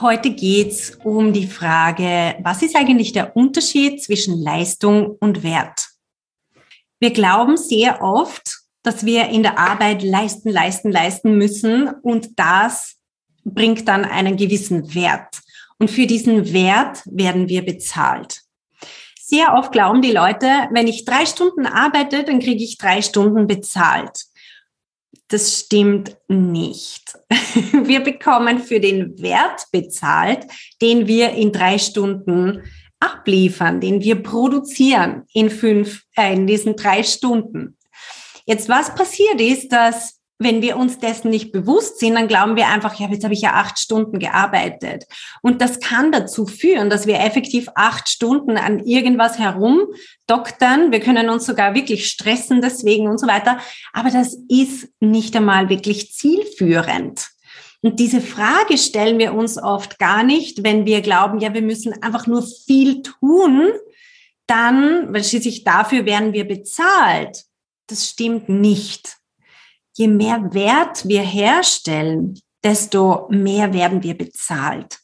Heute geht's um die Frage, was ist eigentlich der Unterschied zwischen Leistung und Wert? Wir glauben sehr oft, dass wir in der Arbeit leisten, leisten, leisten müssen und das bringt dann einen gewissen Wert. Und für diesen Wert werden wir bezahlt. Sehr oft glauben die Leute, wenn ich drei Stunden arbeite, dann kriege ich drei Stunden bezahlt. Das stimmt nicht. Wir bekommen für den Wert bezahlt, den wir in drei Stunden abliefern, den wir produzieren in fünf, äh, in diesen drei Stunden. Jetzt, was passiert ist, dass wenn wir uns dessen nicht bewusst sind, dann glauben wir einfach, ja, jetzt habe ich ja acht Stunden gearbeitet. Und das kann dazu führen, dass wir effektiv acht Stunden an irgendwas herumdoktern. Wir können uns sogar wirklich stressen deswegen und so weiter. Aber das ist nicht einmal wirklich zielführend. Und diese Frage stellen wir uns oft gar nicht, wenn wir glauben, ja, wir müssen einfach nur viel tun, dann, weil schließlich dafür werden wir bezahlt. Das stimmt nicht je mehr Wert wir herstellen, desto mehr werden wir bezahlt.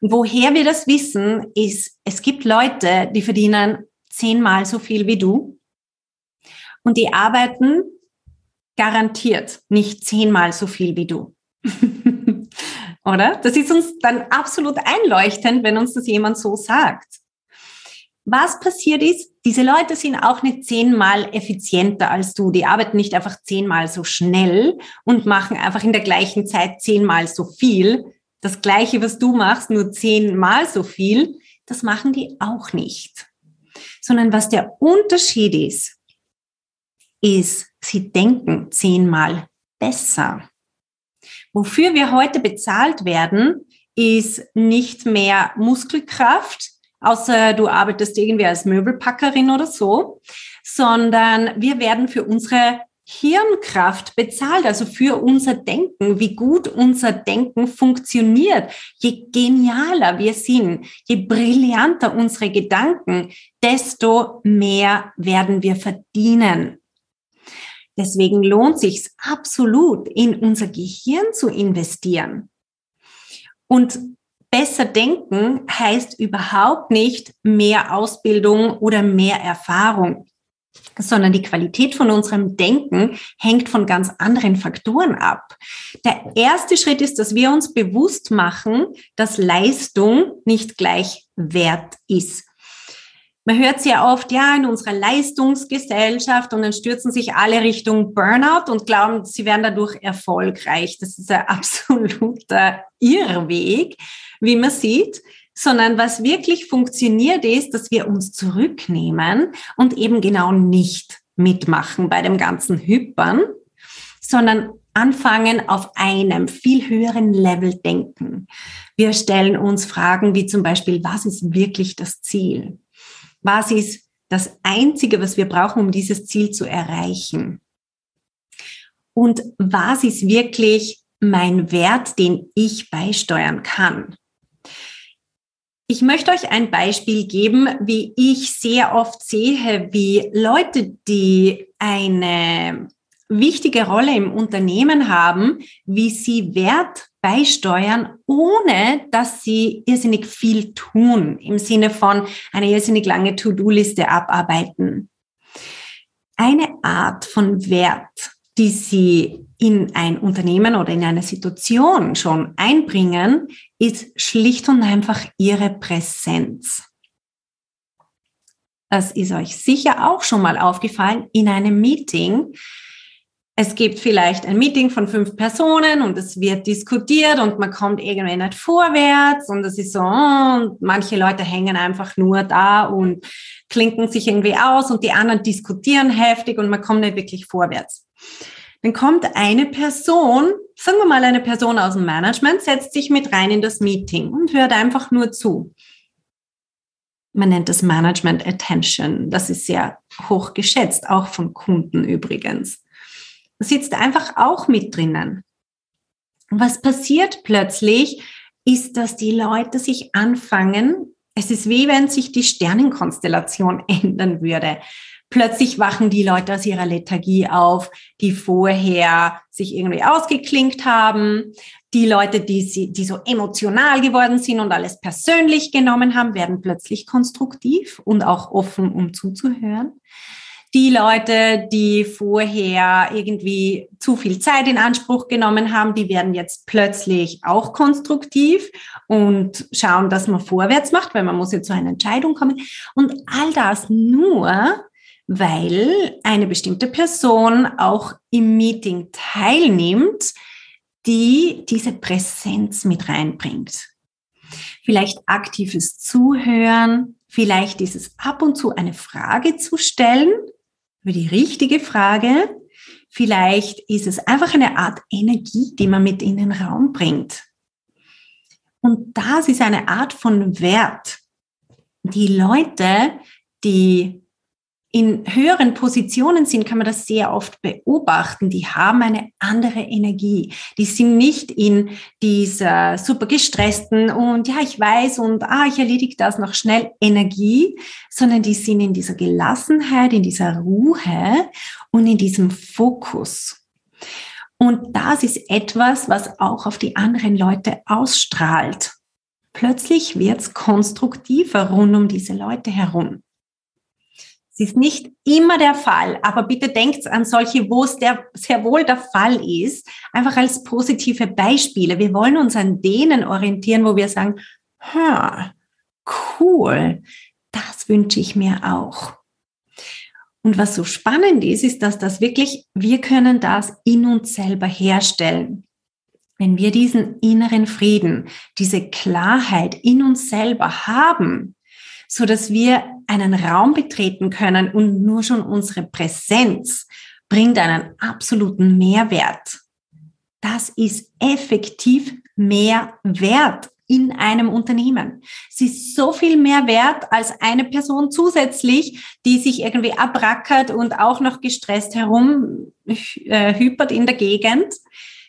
Und woher wir das wissen, ist, es gibt Leute, die verdienen zehnmal so viel wie du und die arbeiten garantiert nicht zehnmal so viel wie du. Oder? Das ist uns dann absolut einleuchtend, wenn uns das jemand so sagt. Was passiert ist, diese Leute sind auch nicht zehnmal effizienter als du. Die arbeiten nicht einfach zehnmal so schnell und machen einfach in der gleichen Zeit zehnmal so viel. Das Gleiche, was du machst, nur zehnmal so viel, das machen die auch nicht. Sondern was der Unterschied ist, ist, sie denken zehnmal besser. Wofür wir heute bezahlt werden, ist nicht mehr Muskelkraft, außer du arbeitest irgendwie als Möbelpackerin oder so, sondern wir werden für unsere Hirnkraft bezahlt, also für unser Denken, wie gut unser Denken funktioniert. Je genialer wir sind, je brillanter unsere Gedanken, desto mehr werden wir verdienen. Deswegen lohnt sich absolut, in unser Gehirn zu investieren. Und besser denken heißt überhaupt nicht mehr Ausbildung oder mehr Erfahrung, sondern die Qualität von unserem Denken hängt von ganz anderen Faktoren ab. Der erste Schritt ist, dass wir uns bewusst machen, dass Leistung nicht gleich Wert ist. Man hört sehr oft, ja, in unserer Leistungsgesellschaft und dann stürzen sich alle Richtung Burnout und glauben, sie werden dadurch erfolgreich. Das ist ein absoluter Irrweg, wie man sieht, sondern was wirklich funktioniert ist, dass wir uns zurücknehmen und eben genau nicht mitmachen bei dem ganzen Hypern, sondern anfangen auf einem viel höheren Level denken. Wir stellen uns Fragen wie zum Beispiel, was ist wirklich das Ziel? Was ist das Einzige, was wir brauchen, um dieses Ziel zu erreichen? Und was ist wirklich mein Wert, den ich beisteuern kann? Ich möchte euch ein Beispiel geben, wie ich sehr oft sehe, wie Leute, die eine wichtige Rolle im Unternehmen haben, wie sie Wert beisteuern, ohne dass sie irrsinnig viel tun, im Sinne von eine irrsinnig lange To-Do-Liste abarbeiten. Eine Art von Wert, die sie in ein Unternehmen oder in eine Situation schon einbringen, ist schlicht und einfach ihre Präsenz. Das ist euch sicher auch schon mal aufgefallen in einem Meeting, es gibt vielleicht ein Meeting von fünf Personen und es wird diskutiert und man kommt irgendwie nicht vorwärts und es ist so, und manche Leute hängen einfach nur da und klinken sich irgendwie aus und die anderen diskutieren heftig und man kommt nicht wirklich vorwärts. Dann kommt eine Person, sagen wir mal eine Person aus dem Management, setzt sich mit rein in das Meeting und hört einfach nur zu. Man nennt das Management Attention. Das ist sehr hoch geschätzt, auch von Kunden übrigens. Sitzt einfach auch mit drinnen. Was passiert plötzlich, ist, dass die Leute sich anfangen, es ist wie wenn sich die Sternenkonstellation ändern würde. Plötzlich wachen die Leute aus ihrer Lethargie auf, die vorher sich irgendwie ausgeklinkt haben. Die Leute, die, die so emotional geworden sind und alles persönlich genommen haben, werden plötzlich konstruktiv und auch offen, um zuzuhören die Leute, die vorher irgendwie zu viel Zeit in Anspruch genommen haben, die werden jetzt plötzlich auch konstruktiv und schauen, dass man vorwärts macht, weil man muss jetzt zu einer Entscheidung kommen. Und all das nur, weil eine bestimmte Person auch im Meeting teilnimmt, die diese Präsenz mit reinbringt. Vielleicht aktives Zuhören, vielleicht dieses ab und zu eine Frage zu stellen, über die richtige Frage. Vielleicht ist es einfach eine Art Energie, die man mit in den Raum bringt. Und das ist eine Art von Wert. Die Leute, die in höheren Positionen sind, kann man das sehr oft beobachten. Die haben eine andere Energie. Die sind nicht in dieser super gestressten und ja, ich weiß und ah, ich erledige das noch schnell Energie, sondern die sind in dieser Gelassenheit, in dieser Ruhe und in diesem Fokus. Und das ist etwas, was auch auf die anderen Leute ausstrahlt. Plötzlich wird es konstruktiver rund um diese Leute herum. Es ist nicht immer der Fall, aber bitte denkt an solche, wo es der, sehr wohl der Fall ist, einfach als positive Beispiele. Wir wollen uns an denen orientieren, wo wir sagen, cool, das wünsche ich mir auch. Und was so spannend ist, ist, dass das wirklich, wir können das in uns selber herstellen. Wenn wir diesen inneren Frieden, diese Klarheit in uns selber haben, so dass wir einen Raum betreten können und nur schon unsere Präsenz bringt einen absoluten Mehrwert. Das ist effektiv mehr wert in einem Unternehmen. Es ist so viel mehr wert als eine Person zusätzlich, die sich irgendwie abrackert und auch noch gestresst herum äh, hypert in der Gegend,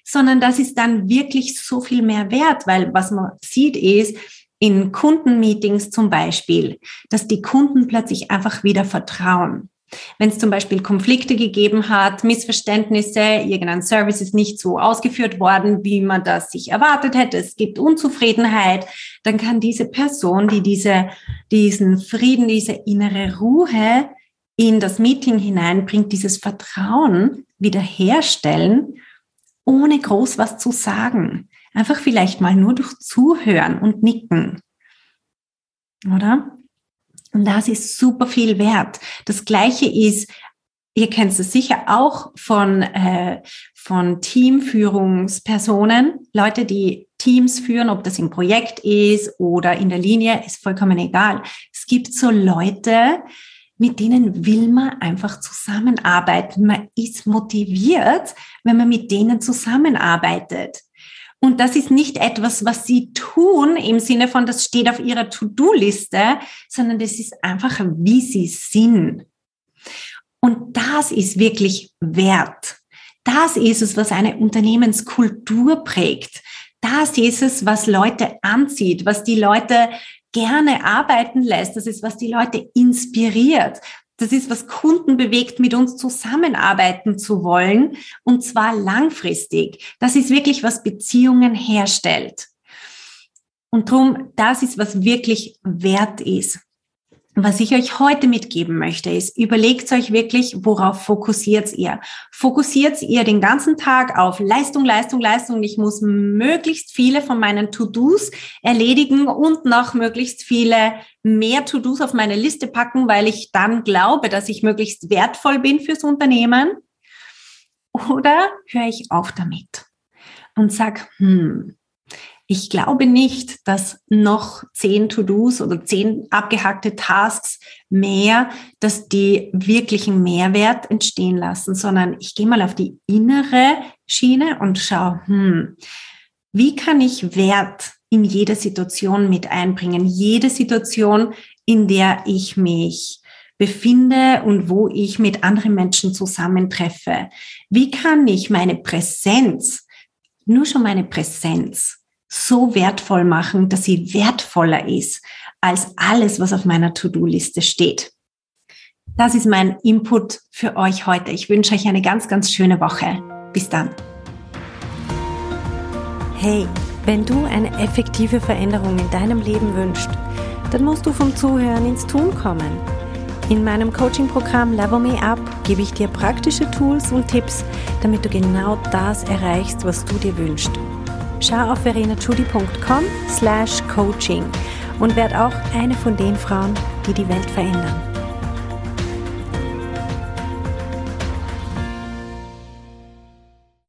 sondern das ist dann wirklich so viel mehr wert, weil was man sieht ist, in Kundenmeetings zum Beispiel, dass die Kunden plötzlich einfach wieder vertrauen. Wenn es zum Beispiel Konflikte gegeben hat, Missverständnisse, irgendein Service ist nicht so ausgeführt worden, wie man das sich erwartet hätte, es gibt Unzufriedenheit, dann kann diese Person, die diese, diesen Frieden, diese innere Ruhe in das Meeting hineinbringt, dieses Vertrauen wiederherstellen, ohne groß was zu sagen. Einfach vielleicht mal nur durch Zuhören und Nicken. Oder? Und das ist super viel wert. Das Gleiche ist, ihr kennt es sicher auch von, äh, von Teamführungspersonen, Leute, die Teams führen, ob das im Projekt ist oder in der Linie, ist vollkommen egal. Es gibt so Leute, mit denen will man einfach zusammenarbeiten. Man ist motiviert, wenn man mit denen zusammenarbeitet. Und das ist nicht etwas, was sie tun im Sinne von, das steht auf ihrer To-Do-Liste, sondern das ist einfach, wie sie sind. Und das ist wirklich wert. Das ist es, was eine Unternehmenskultur prägt. Das ist es, was Leute anzieht, was die Leute gerne arbeiten lässt. Das ist, was die Leute inspiriert, das ist, was Kunden bewegt, mit uns zusammenarbeiten zu wollen und zwar langfristig. Das ist wirklich, was Beziehungen herstellt. Und drum, das ist, was wirklich wert ist. Was ich euch heute mitgeben möchte, ist, überlegt euch wirklich, worauf fokussiert ihr? Fokussiert ihr den ganzen Tag auf Leistung, Leistung, Leistung? Ich muss möglichst viele von meinen To-Dos erledigen und noch möglichst viele mehr To-Dos auf meine Liste packen, weil ich dann glaube, dass ich möglichst wertvoll bin fürs Unternehmen? Oder höre ich auf damit und sag, hm, ich glaube nicht, dass noch zehn To-Dos oder zehn abgehackte Tasks mehr, dass die wirklichen Mehrwert entstehen lassen, sondern ich gehe mal auf die innere Schiene und schaue, hm, wie kann ich Wert in jede Situation mit einbringen? Jede Situation, in der ich mich befinde und wo ich mit anderen Menschen zusammentreffe. Wie kann ich meine Präsenz, nur schon meine Präsenz, so wertvoll machen, dass sie wertvoller ist als alles, was auf meiner To-Do-Liste steht. Das ist mein Input für euch heute. Ich wünsche euch eine ganz, ganz schöne Woche. Bis dann. Hey, wenn du eine effektive Veränderung in deinem Leben wünschst, dann musst du vom Zuhören ins Tun kommen. In meinem Coaching-Programm Level Me Up gebe ich dir praktische Tools und Tipps, damit du genau das erreichst, was du dir wünschst schau auf verenachudi.com slash coaching und werd auch eine von den Frauen, die die Welt verändern.